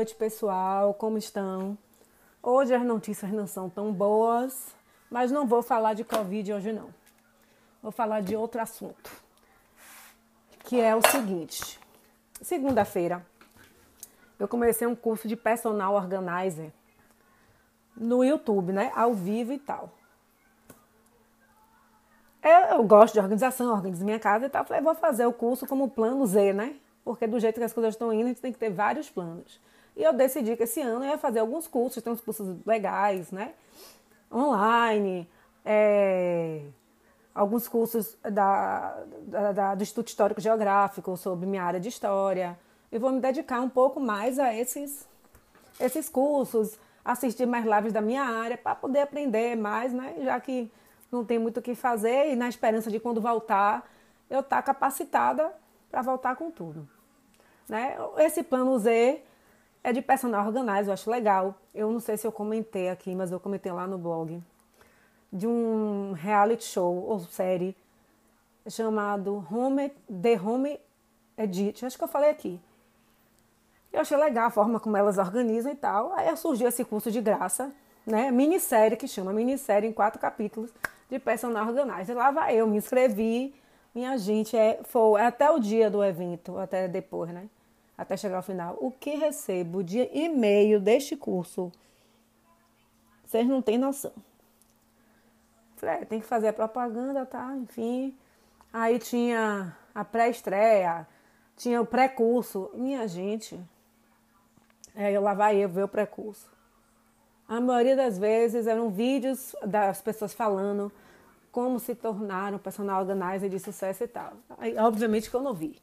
noite, pessoal. Como estão? Hoje as notícias não são tão boas, mas não vou falar de Covid hoje não. Vou falar de outro assunto, que é o seguinte. Segunda-feira, eu comecei um curso de personal organizer no YouTube, né? Ao vivo e tal. Eu, gosto de organização, organizo minha casa e tal. Falei, vou fazer o curso como plano Z, né? Porque do jeito que as coisas estão indo, a gente tem que ter vários planos. E eu decidi que esse ano eu ia fazer alguns cursos, tem uns cursos legais, né? Online, é, alguns cursos da, da, da, do Instituto Histórico Geográfico sobre minha área de história. E vou me dedicar um pouco mais a esses, esses cursos, assistir mais lives da minha área para poder aprender mais, né? Já que não tem muito o que fazer e na esperança de quando voltar eu estar tá capacitada para voltar com tudo. Né? Esse plano Z é de personal organizer, eu acho legal. Eu não sei se eu comentei aqui, mas eu comentei lá no blog de um reality show ou série chamado Home, The Home Edit. Acho que eu falei aqui. Eu achei legal a forma como elas organizam e tal. Aí surgiu esse curso de graça, né? Minissérie que chama minissérie em quatro capítulos de personal organizer. Lá vai eu, me inscrevi. Minha gente, é, foi até o dia do evento, até depois, né? Até chegar ao final. O que recebo de e-mail deste curso? Vocês não têm noção. Falei, é, tem que fazer a propaganda, tá? Enfim. Aí tinha a pré-estreia, tinha o pré-curso. Minha gente, é, lá vai eu ver o pré-curso. A maioria das vezes eram vídeos das pessoas falando como se tornar um personal organizer de sucesso e tal. Aí, obviamente que eu não vi.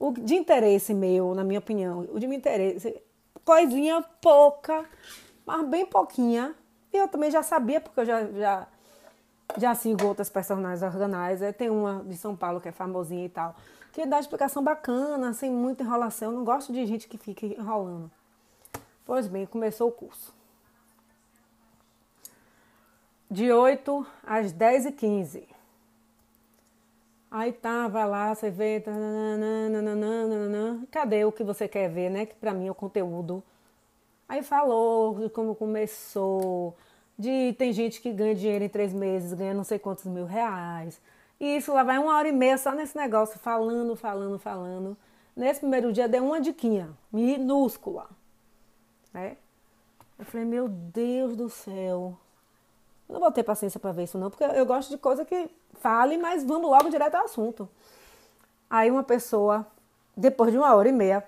O de interesse meu, na minha opinião, o de interesse, coisinha pouca, mas bem pouquinha. E eu também já sabia, porque eu já, já, já sigo outras personagens organizer. Tem uma de São Paulo que é famosinha e tal, que dá explicação bacana, sem muita enrolação. Eu não gosto de gente que fica enrolando. Pois bem, começou o curso de 8 às 10 e 15. Aí tá, vai lá, você vê. Cadê o que você quer ver, né? Que pra mim é o conteúdo. Aí falou de como começou, de tem gente que ganha dinheiro em três meses, ganha não sei quantos mil reais. E isso lá vai uma hora e meia só nesse negócio, falando, falando, falando. Nesse primeiro dia deu uma diquinha, minúscula. Né? Eu falei, meu Deus do céu, eu não vou ter paciência para ver isso não, porque eu gosto de coisa que fale, mas vamos logo direto ao assunto. Aí uma pessoa, depois de uma hora e meia,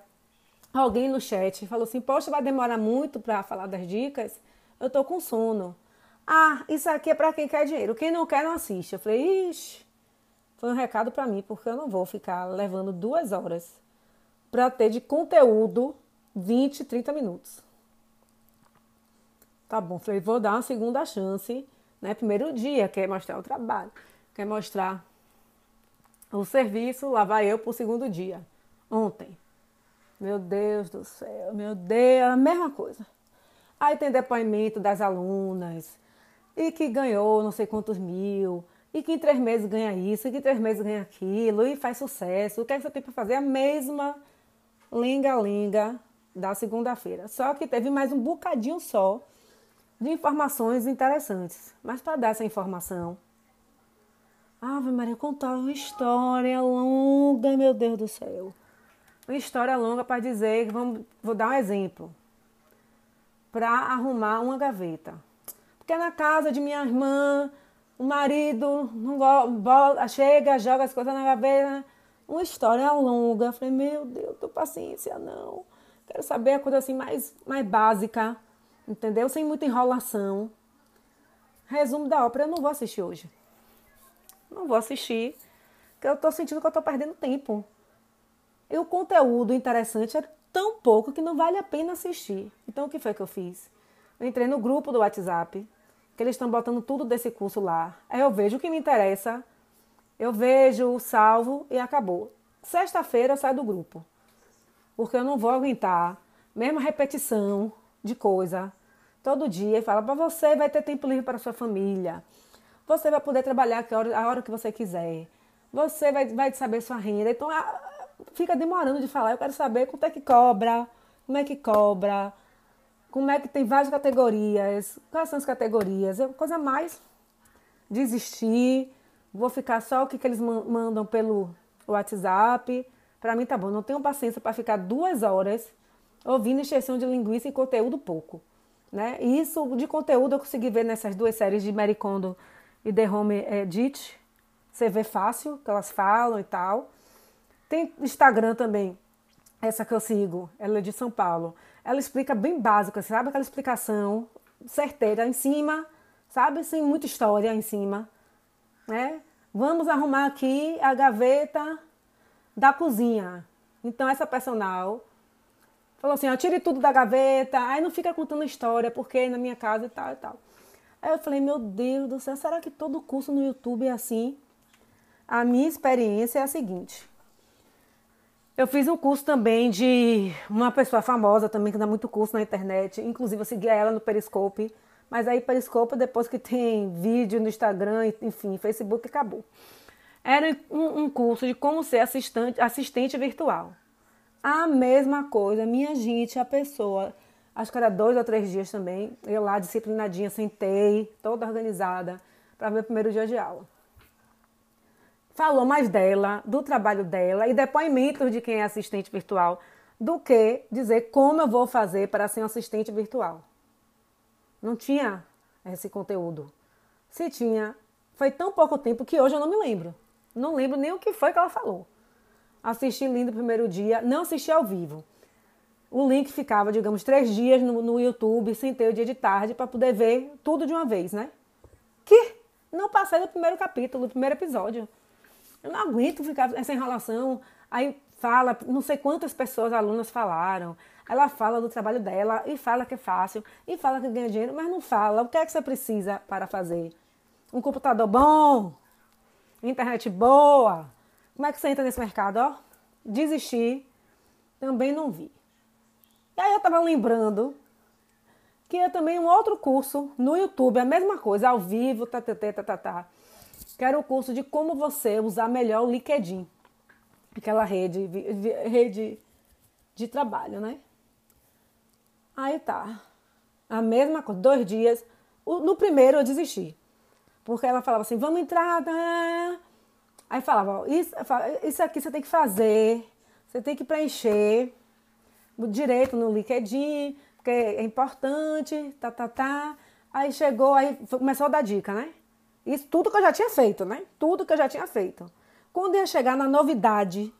alguém no chat falou assim: Poxa, vai demorar muito para falar das dicas? Eu tô com sono. Ah, isso aqui é para quem quer dinheiro. Quem não quer, não assiste. Eu falei: Ixi, foi um recado para mim, porque eu não vou ficar levando duas horas para ter de conteúdo 20, 30 minutos. Tá bom, falei, vou dar uma segunda chance, né? Primeiro dia, quer mostrar o trabalho, quer mostrar o serviço, lá vai eu pro segundo dia. Ontem. Meu Deus do céu, meu Deus, a mesma coisa. Aí tem depoimento das alunas, e que ganhou não sei quantos mil, e que em três meses ganha isso, e que em três meses ganha aquilo, e faz sucesso. O que, é que você tem para fazer? A mesma linga-linga da segunda-feira. Só que teve mais um bocadinho só de informações interessantes. Mas para dar essa informação, Ave Maria, contar uma história longa, meu Deus do céu. Uma história longa para dizer, vamos, vou dar um exemplo. Para arrumar uma gaveta. Porque na casa de minha irmã, o marido não bola, chega, joga as coisas na gaveta. Uma história longa. Eu falei, meu Deus, tô paciência, não. Quero saber a coisa assim mais, mais básica entendeu? Sem muita enrolação. Resumo da ópera, eu não vou assistir hoje. Não vou assistir, porque eu tô sentindo que eu tô perdendo tempo. E o conteúdo interessante é tão pouco que não vale a pena assistir. Então o que foi que eu fiz? Eu entrei no grupo do WhatsApp, que eles estão botando tudo desse curso lá. Aí eu vejo o que me interessa, eu vejo, salvo e acabou. Sexta-feira eu saio do grupo. Porque eu não vou aguentar mesma repetição, de coisa todo dia e fala para você vai ter tempo livre para sua família. Você vai poder trabalhar a hora, a hora que você quiser. Você vai, vai saber sua renda. Então a, fica demorando de falar. Eu quero saber quanto é que cobra, como é que cobra, como é que tem várias categorias, quais são as categorias, é coisa mais desistir, vou ficar só o que, que eles mandam pelo WhatsApp. Para mim tá bom, não tenho paciência para ficar duas horas ouvindo extensão de linguiça e conteúdo pouco. Né? E isso de conteúdo eu consegui ver nessas duas séries de Mary Kondo e The Home Edit. Você vê fácil que elas falam e tal. Tem Instagram também, essa que eu sigo, ela é de São Paulo. Ela explica bem básica, sabe aquela explicação certeira em cima, sabe? Sem muita história em cima, né? Vamos arrumar aqui a gaveta da cozinha. Então essa personal falou assim, ó, tire tudo da gaveta, aí não fica contando história, porque na minha casa e tal e tal. Aí eu falei, meu Deus do céu, será que todo curso no YouTube é assim? A minha experiência é a seguinte. Eu fiz um curso também de uma pessoa famosa também que dá muito curso na internet. Inclusive eu seguia ela no Periscope. Mas aí Periscope depois que tem vídeo no Instagram, enfim, Facebook acabou. Era um, um curso de como ser assistente, assistente virtual. A mesma coisa, minha gente, a pessoa, acho que era dois ou três dias também, eu lá disciplinadinha, sentei, toda organizada, para ver o primeiro dia de aula falou mais dela, do trabalho dela e depoimentos de quem é assistente virtual, do que dizer como eu vou fazer para ser um assistente virtual. Não tinha esse conteúdo. Se tinha, foi tão pouco tempo que hoje eu não me lembro. Não lembro nem o que foi que ela falou. Assisti lindo primeiro dia, não assisti ao vivo. O link ficava, digamos, três dias no, no YouTube, sentei o dia de tarde para poder ver tudo de uma vez, né? Que não passei do primeiro capítulo, do primeiro episódio. Eu não aguento ficar essa enrolação. Aí fala, não sei quantas pessoas, alunas falaram. Ela fala do trabalho dela e fala que é fácil e fala que ganha dinheiro, mas não fala o que é que você precisa para fazer. Um computador bom, internet boa. Como é que você entra nesse mercado? Ó, desistir, também não vi. E aí eu estava lembrando que é também um outro curso no YouTube, a mesma coisa, ao vivo, tá, tá, tá, tá, tá Quero o curso de como você usar melhor o LinkedIn, aquela rede, rede de trabalho, né? Aí tá. A mesma coisa, dois dias. No primeiro eu desisti. Porque ela falava assim, vamos entrar. Tá? Aí falava, isso, isso aqui você tem que fazer, você tem que preencher direito no LinkedIn, porque é importante, tá, tá, tá. Aí chegou, aí começou a dar dica, né? Isso tudo que eu já tinha feito, né? Tudo que eu já tinha feito. Quando ia chegar na novidade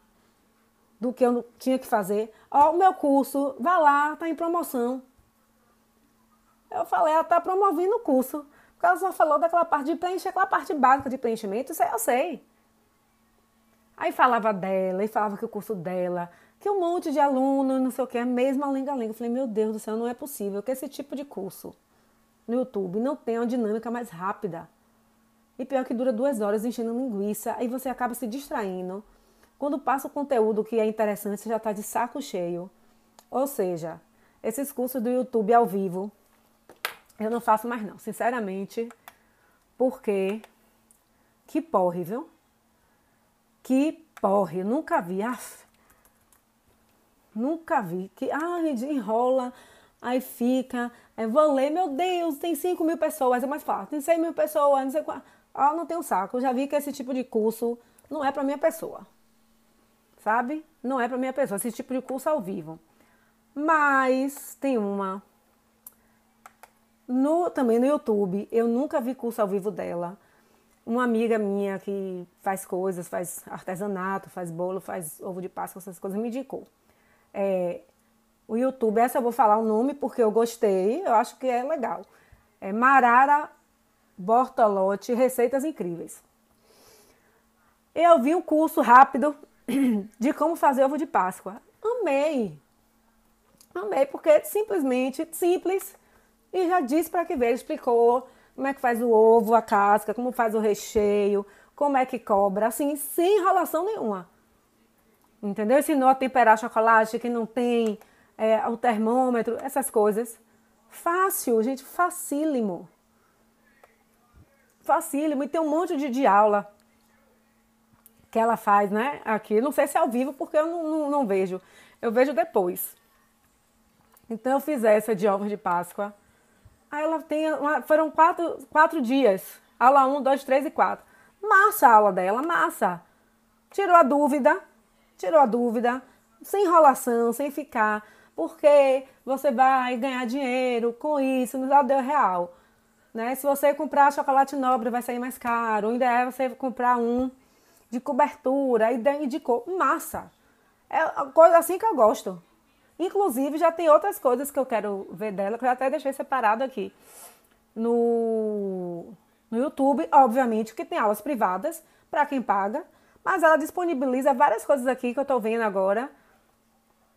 do que eu tinha que fazer, ó, o meu curso, vá lá, tá em promoção. Eu falei, ela tá promovendo o curso. Porque ela só falou daquela parte de preencher, aquela parte básica de preenchimento, isso aí eu sei. Aí falava dela, e falava que o curso dela, que um monte de aluno, não sei o que, a mesma lenga-lenga. Eu falei, meu Deus do céu, não é possível que esse tipo de curso no YouTube não tenha uma dinâmica mais rápida. E pior que dura duas horas enchendo linguiça, aí você acaba se distraindo. Quando passa o conteúdo que é interessante, você já está de saco cheio. Ou seja, esses cursos do YouTube ao vivo, eu não faço mais não, sinceramente, porque que porre, viu? Que porre, nunca vi, af, nunca vi, que ah, enrola, aí fica, aí vou ler, meu Deus, tem 5 mil pessoas, é mais fácil, tem 6 mil pessoas, não sei qual. Ah, não tenho saco. Eu já vi que esse tipo de curso não é para minha pessoa. Sabe? Não é para minha pessoa. Esse tipo de curso ao vivo. Mas tem uma. No, também no YouTube, eu nunca vi curso ao vivo dela. Uma amiga minha que faz coisas, faz artesanato, faz bolo, faz ovo de Páscoa, essas coisas, me indicou. É, o YouTube, essa eu vou falar o nome porque eu gostei, eu acho que é legal. É Marara Bortolotti, Receitas Incríveis. Eu vi um curso rápido de como fazer ovo de Páscoa. Amei. Amei, porque simplesmente simples e já disse para que ver, explicou como é que faz o ovo, a casca, como faz o recheio, como é que cobra, assim, sem enrolação nenhuma. Entendeu? Ensinou a temperar chocolate que não tem é, o termômetro, essas coisas. Fácil, gente, facílimo facílimo e tem um monte de, de aula que ela faz, né? Aqui. Não sei se é ao vivo, porque eu não, não, não vejo. Eu vejo depois. Então eu fiz essa de ovos de Páscoa. Aí ela tem. Uma, foram quatro, quatro dias. Aula 1, 2, 3 e 4. Massa a aula dela, massa. Tirou a dúvida. Tirou a dúvida. Sem enrolação, sem ficar. Porque você vai ganhar dinheiro com isso, nos deu real. Né? Se você comprar chocolate nobre, vai sair mais caro. Ainda é você comprar um de cobertura e de cor. Massa. É coisa assim que eu gosto. Inclusive, já tem outras coisas que eu quero ver dela, que eu até deixei separado aqui no, no YouTube. Obviamente que tem aulas privadas para quem paga, mas ela disponibiliza várias coisas aqui que eu estou vendo agora,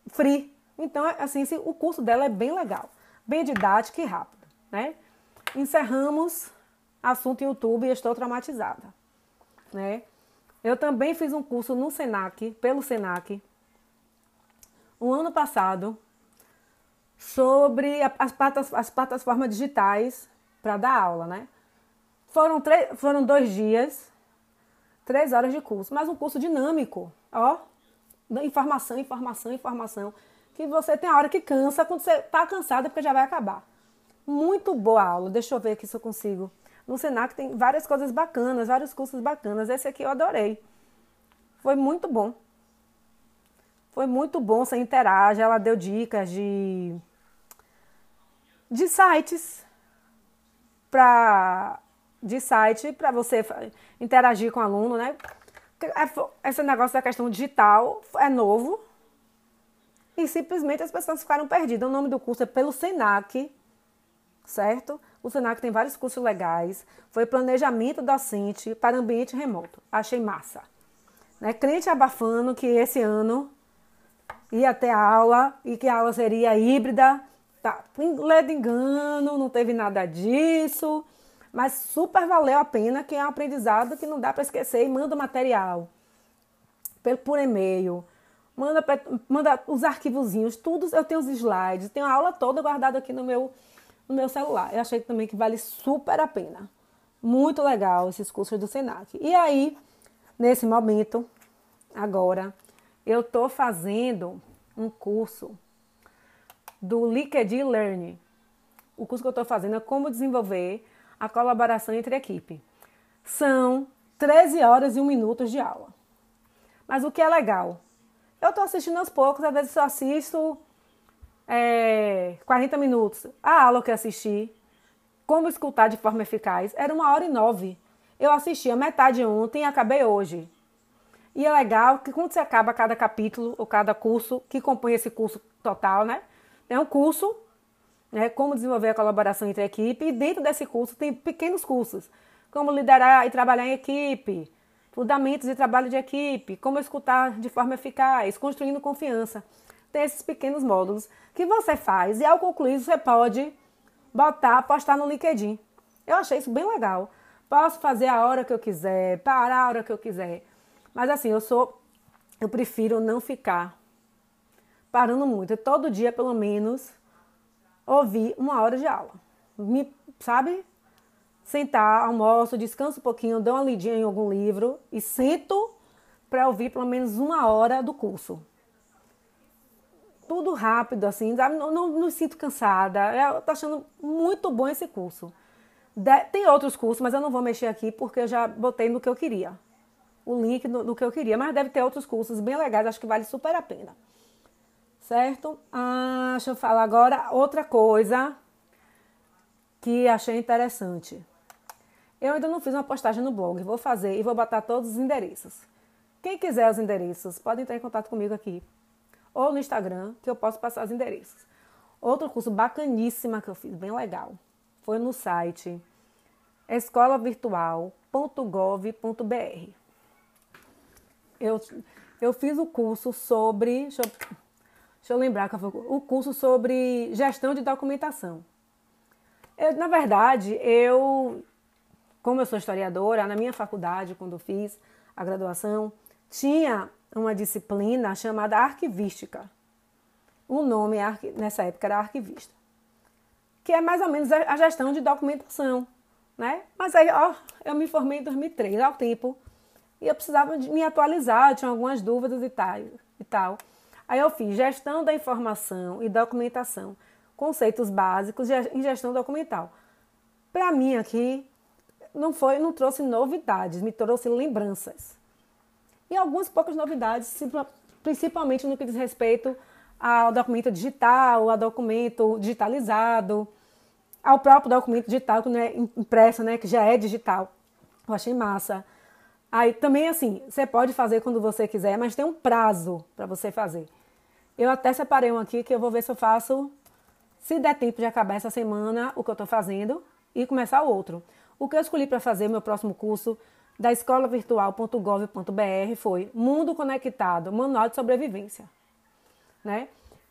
free. Então, assim, o curso dela é bem legal, bem didático e rápido, né? Encerramos assunto YouTube e estou traumatizada, né? Eu também fiz um curso no Senac, pelo Senac, o ano passado sobre as, platas, as plataformas digitais para dar aula, né? Foram, foram dois dias, três horas de curso, mas um curso dinâmico, ó, informação, informação, informação, que você tem a hora que cansa, quando você está cansado é porque já vai acabar. Muito boa aula, deixa eu ver aqui se eu consigo. No Senac tem várias coisas bacanas, vários cursos bacanas, esse aqui eu adorei. Foi muito bom. Foi muito bom, você interage, ela deu dicas de, de sites para de site para você interagir com o aluno, né? É, esse negócio da questão digital é novo e simplesmente as pessoas ficaram perdidas. O nome do curso é pelo Senac, certo? O Senac tem vários cursos legais. Foi planejamento docente para ambiente remoto. Achei massa. Né? Crente abafando que esse ano ia ter aula e que a aula seria híbrida. Tá, ledo engano, não teve nada disso, mas super valeu a pena, que é um aprendizado que não dá para esquecer. E manda material por e-mail, manda, manda os arquivozinhos, tudo. Eu tenho os slides, tenho a aula toda guardada aqui no meu, no meu celular. Eu achei também que vale super a pena. Muito legal esses cursos do Senac. E aí, nesse momento, agora, eu estou fazendo um curso do Liquid Learning. O curso que eu estou fazendo é como desenvolver a colaboração entre equipe. São 13 horas e 1 minuto de aula. Mas o que é legal? Eu estou assistindo aos poucos, às vezes eu assisto é, 40 minutos. A aula que eu assisti, como escutar de forma eficaz, era uma hora e nove. Eu assisti a metade ontem e acabei hoje. E é legal que quando você acaba cada capítulo ou cada curso que compõe esse curso total, né? É um curso, né? Como desenvolver a colaboração entre a equipe. E dentro desse curso tem pequenos cursos, como liderar e trabalhar em equipe, fundamentos de trabalho de equipe, como escutar de forma eficaz, construindo confiança. Tem esses pequenos módulos que você faz e ao concluir você pode botar, postar no LinkedIn. Eu achei isso bem legal. Posso fazer a hora que eu quiser, parar a hora que eu quiser. Mas assim, eu sou. Eu prefiro não ficar parando muito. Todo dia, pelo menos, ouvir uma hora de aula. Me, sabe? Sentar, almoço, descanso um pouquinho, dou uma lidinha em algum livro e sento para ouvir pelo menos uma hora do curso. Tudo rápido, assim, sabe? Não, não, não sinto cansada. Eu tô achando muito bom esse curso. De, tem outros cursos, mas eu não vou mexer aqui porque eu já botei no que eu queria o link do, do, que eu queria, mas deve ter outros cursos bem legais, acho que vale super a pena. Certo? Ah, deixa eu falar agora outra coisa que achei interessante. Eu ainda não fiz uma postagem no blog, vou fazer e vou botar todos os endereços. Quem quiser os endereços, pode entrar em contato comigo aqui ou no Instagram, que eu posso passar os endereços. Outro curso bacaníssima que eu fiz, bem legal, foi no site escolavirtual.gov.br eu, eu fiz o curso sobre. Deixa eu, deixa eu lembrar que foi o curso sobre gestão de documentação. Eu, na verdade, eu, como eu sou historiadora, na minha faculdade, quando fiz a graduação, tinha uma disciplina chamada arquivística. O nome nessa época era arquivista, que é mais ou menos a gestão de documentação, né? Mas aí, ó, eu me formei em 2003, ao tempo e eu precisava me atualizar, tinha algumas dúvidas e tal. E tal. Aí eu fiz gestão da informação e documentação, conceitos básicos em gestão documental. Para mim aqui não foi, não trouxe novidades, me trouxe lembranças. E algumas poucas novidades, principalmente no que diz respeito ao documento digital, ao documento digitalizado, ao próprio documento digital que não é impresso, né, que já é digital. Eu achei massa. Aí também assim, você pode fazer quando você quiser, mas tem um prazo para você fazer. Eu até separei um aqui que eu vou ver se eu faço, se der tempo de acabar essa semana, o que eu estou fazendo e começar o outro. O que eu escolhi para fazer meu próximo curso da escolavirtual.gov.br foi Mundo Conectado, Manual de Sobrevivência. Né?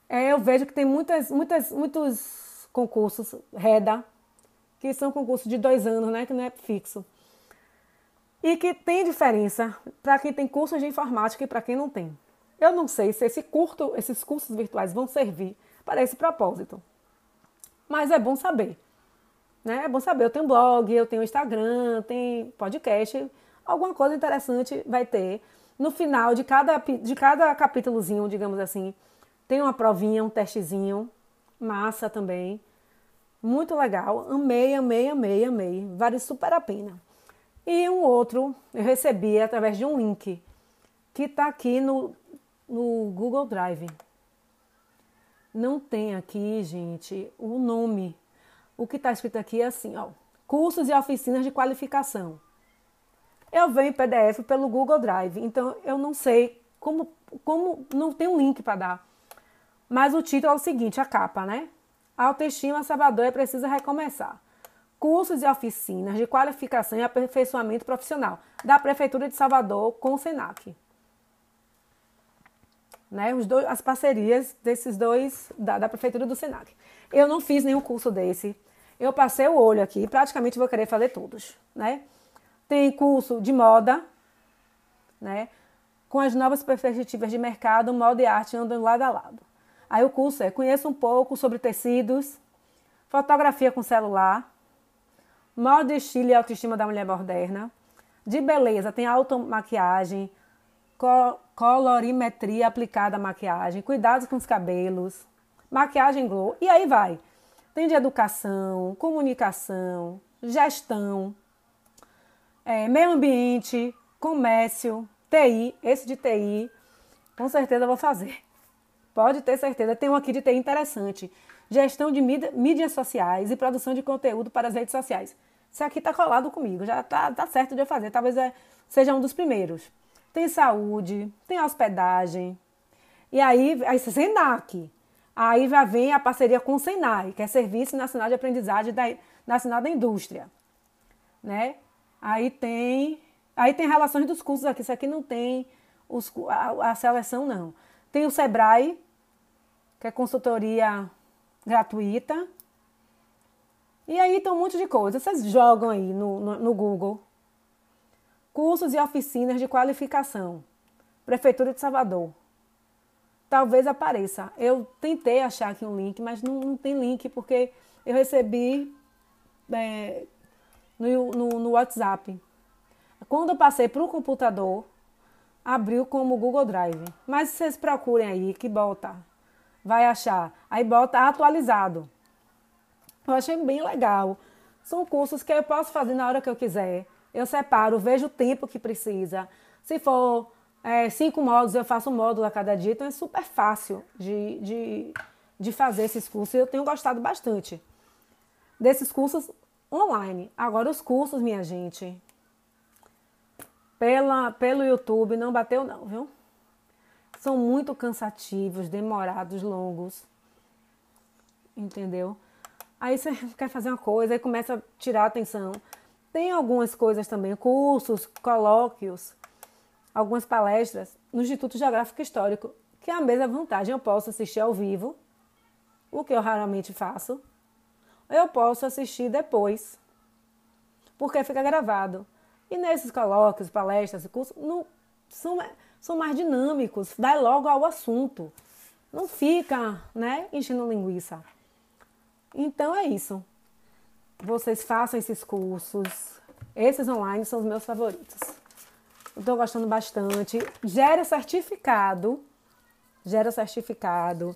É, eu vejo que tem muitas, muitas, muitos concursos, REDA, que são concursos de dois anos, né? que não é fixo. E que tem diferença para quem tem cursos de informática e para quem não tem. Eu não sei se esse curto, esses cursos virtuais vão servir para esse propósito. Mas é bom saber. Né? É bom saber, eu tenho blog, eu tenho Instagram, tem podcast, alguma coisa interessante vai ter. No final de cada, de cada capítulozinho, digamos assim, tem uma provinha, um testezinho, massa também. Muito legal. Amei, amei, amei, amei. Vale super a pena. E um outro eu recebi através de um link que está aqui no, no Google Drive. Não tem aqui, gente, o nome o que está escrito aqui é assim, ó, cursos e oficinas de qualificação. Eu venho em PDF pelo Google Drive, então eu não sei como, como não tem um link para dar. Mas o título é o seguinte, a capa, né? Autoestima Salvador é precisa recomeçar. Cursos e oficinas de qualificação e aperfeiçoamento profissional da Prefeitura de Salvador com o Senac. Né, dois, as parcerias desses dois da, da Prefeitura do Senac. Eu não fiz nenhum curso desse. Eu passei o olho aqui, praticamente vou querer fazer todos, né? Tem curso de moda, né? Com as novas perspectivas de mercado, moda e arte andam lado a lado. Aí o curso é conheça um pouco sobre tecidos, fotografia com celular, moda, estilo e autoestima da mulher moderna. De beleza, tem automaquiagem, co colorimetria aplicada à maquiagem, cuidados com os cabelos, maquiagem glow, e aí vai. Tem de educação, comunicação, gestão, é, meio ambiente, comércio, TI. Esse de TI, com certeza vou fazer. Pode ter certeza. Tem um aqui de TI interessante. Gestão de mídia, mídias sociais e produção de conteúdo para as redes sociais. Isso aqui está colado comigo, já está tá certo de eu fazer. Talvez é, seja um dos primeiros. Tem saúde, tem hospedagem. E aí, aí Senac. Aí já vem a parceria com o Senai, que é Serviço Nacional de Aprendizagem da, Nacional da Indústria. Né? Aí tem, aí tem relações dos cursos aqui. Isso aqui não tem os, a, a seleção, não. Tem o Sebrae, que é consultoria gratuita. E aí tem um monte de coisas. Vocês jogam aí no, no, no Google. Cursos e oficinas de qualificação. Prefeitura de Salvador talvez apareça. Eu tentei achar aqui um link, mas não, não tem link porque eu recebi é, no, no, no, WhatsApp. Quando eu passei para o computador, abriu como Google Drive. Mas vocês procurem aí que bota, vai achar. Aí bota atualizado. Eu achei bem legal. São cursos que eu posso fazer na hora que eu quiser. Eu separo, vejo o tempo que precisa. Se for é, cinco módulos, eu faço um módulo a cada dia, então é super fácil de, de, de fazer esses cursos. Eu tenho gostado bastante desses cursos online. Agora, os cursos, minha gente, pela, pelo YouTube, não bateu, não, viu? São muito cansativos, demorados, longos. Entendeu? Aí você quer fazer uma coisa, aí começa a tirar a atenção. Tem algumas coisas também, cursos, colóquios, algumas palestras no Instituto Geográfico Histórico, que é a mesma vantagem. Eu posso assistir ao vivo, o que eu raramente faço. Eu posso assistir depois, porque fica gravado. E nesses colóquios, palestras, cursos, não, são, são mais dinâmicos, vai logo ao assunto. Não fica, né, enchendo linguiça. Então é isso. Vocês façam esses cursos. Esses online são os meus favoritos. Estou gostando bastante. Gera certificado gera certificado.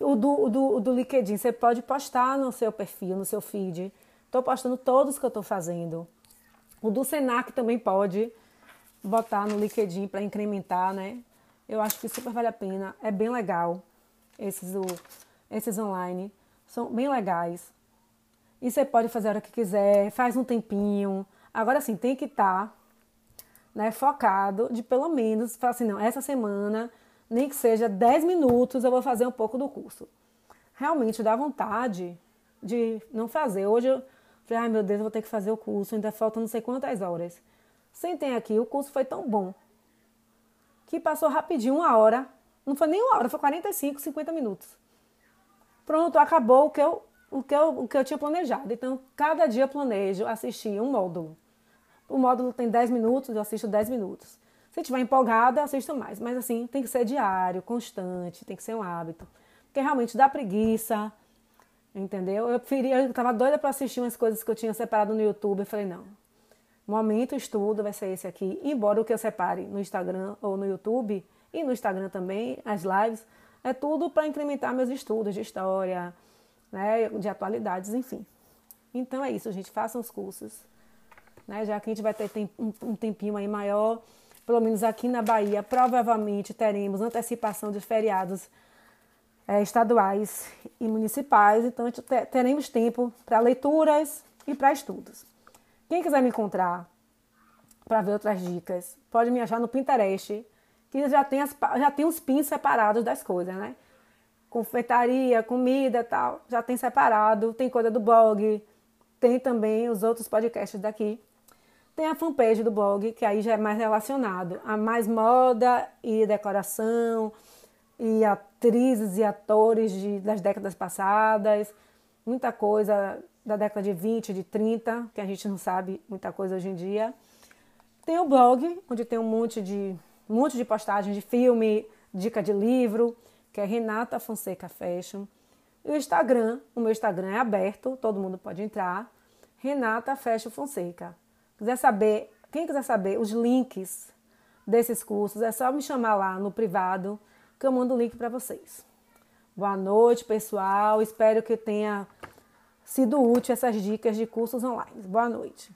O, do, do, do LinkedIn, você pode postar no seu perfil, no seu feed. Estou postando todos que eu estou fazendo. O do Senac também pode botar no LinkedIn para incrementar, né? Eu acho que super vale a pena. É bem legal. Esses, o, esses online são bem legais. E você pode fazer a hora que quiser, faz um tempinho. Agora sim, tem que estar tá, né, focado de pelo menos, falar assim, não, essa semana, nem que seja 10 minutos, eu vou fazer um pouco do curso. Realmente dá vontade de não fazer. Hoje eu falei, ai meu Deus, eu vou ter que fazer o curso, ainda falta não sei quantas horas. Sentei aqui, o curso foi tão bom que passou rapidinho, uma hora. Não foi nem uma hora, foi 45, 50 minutos. Pronto, acabou o que eu o que, eu, o que eu tinha planejado. Então, cada dia planejo assistir um módulo. O módulo tem 10 minutos, eu assisto 10 minutos. Se estiver empolgada, assisto mais. Mas assim, tem que ser diário, constante, tem que ser um hábito. Porque realmente dá preguiça, entendeu? Eu preferia, eu tava doida para assistir umas coisas que eu tinha separado no YouTube. Eu falei, não. Momento estudo vai ser esse aqui. Embora o que eu separe no Instagram ou no YouTube, e no Instagram também, as lives, é tudo para incrementar meus estudos de história, né, de atualidades, enfim. Então é isso, gente, façam os cursos. Né, já que a gente vai ter um tempinho aí maior, pelo menos aqui na Bahia, provavelmente teremos antecipação de feriados é, estaduais e municipais, então teremos tempo para leituras e para estudos. Quem quiser me encontrar para ver outras dicas, pode me achar no Pinterest, que já tem, as, já tem os pins separados das coisas, né? confeitaria, comida tal, já tem separado, tem coisa do blog, tem também os outros podcasts daqui. Tem a fanpage do blog, que aí já é mais relacionado a mais moda e decoração, e atrizes e atores de, das décadas passadas, muita coisa da década de 20, de 30, que a gente não sabe muita coisa hoje em dia. Tem o blog, onde tem um monte de, um monte de postagens de filme, dica de livro, que é Renata Fonseca Fashion. E o Instagram, o meu Instagram é aberto, todo mundo pode entrar. Renata Fashion Fonseca. Quiser saber, quem quiser saber os links desses cursos, é só me chamar lá no privado que eu mando o link para vocês. Boa noite, pessoal. Espero que tenha sido útil essas dicas de cursos online. Boa noite.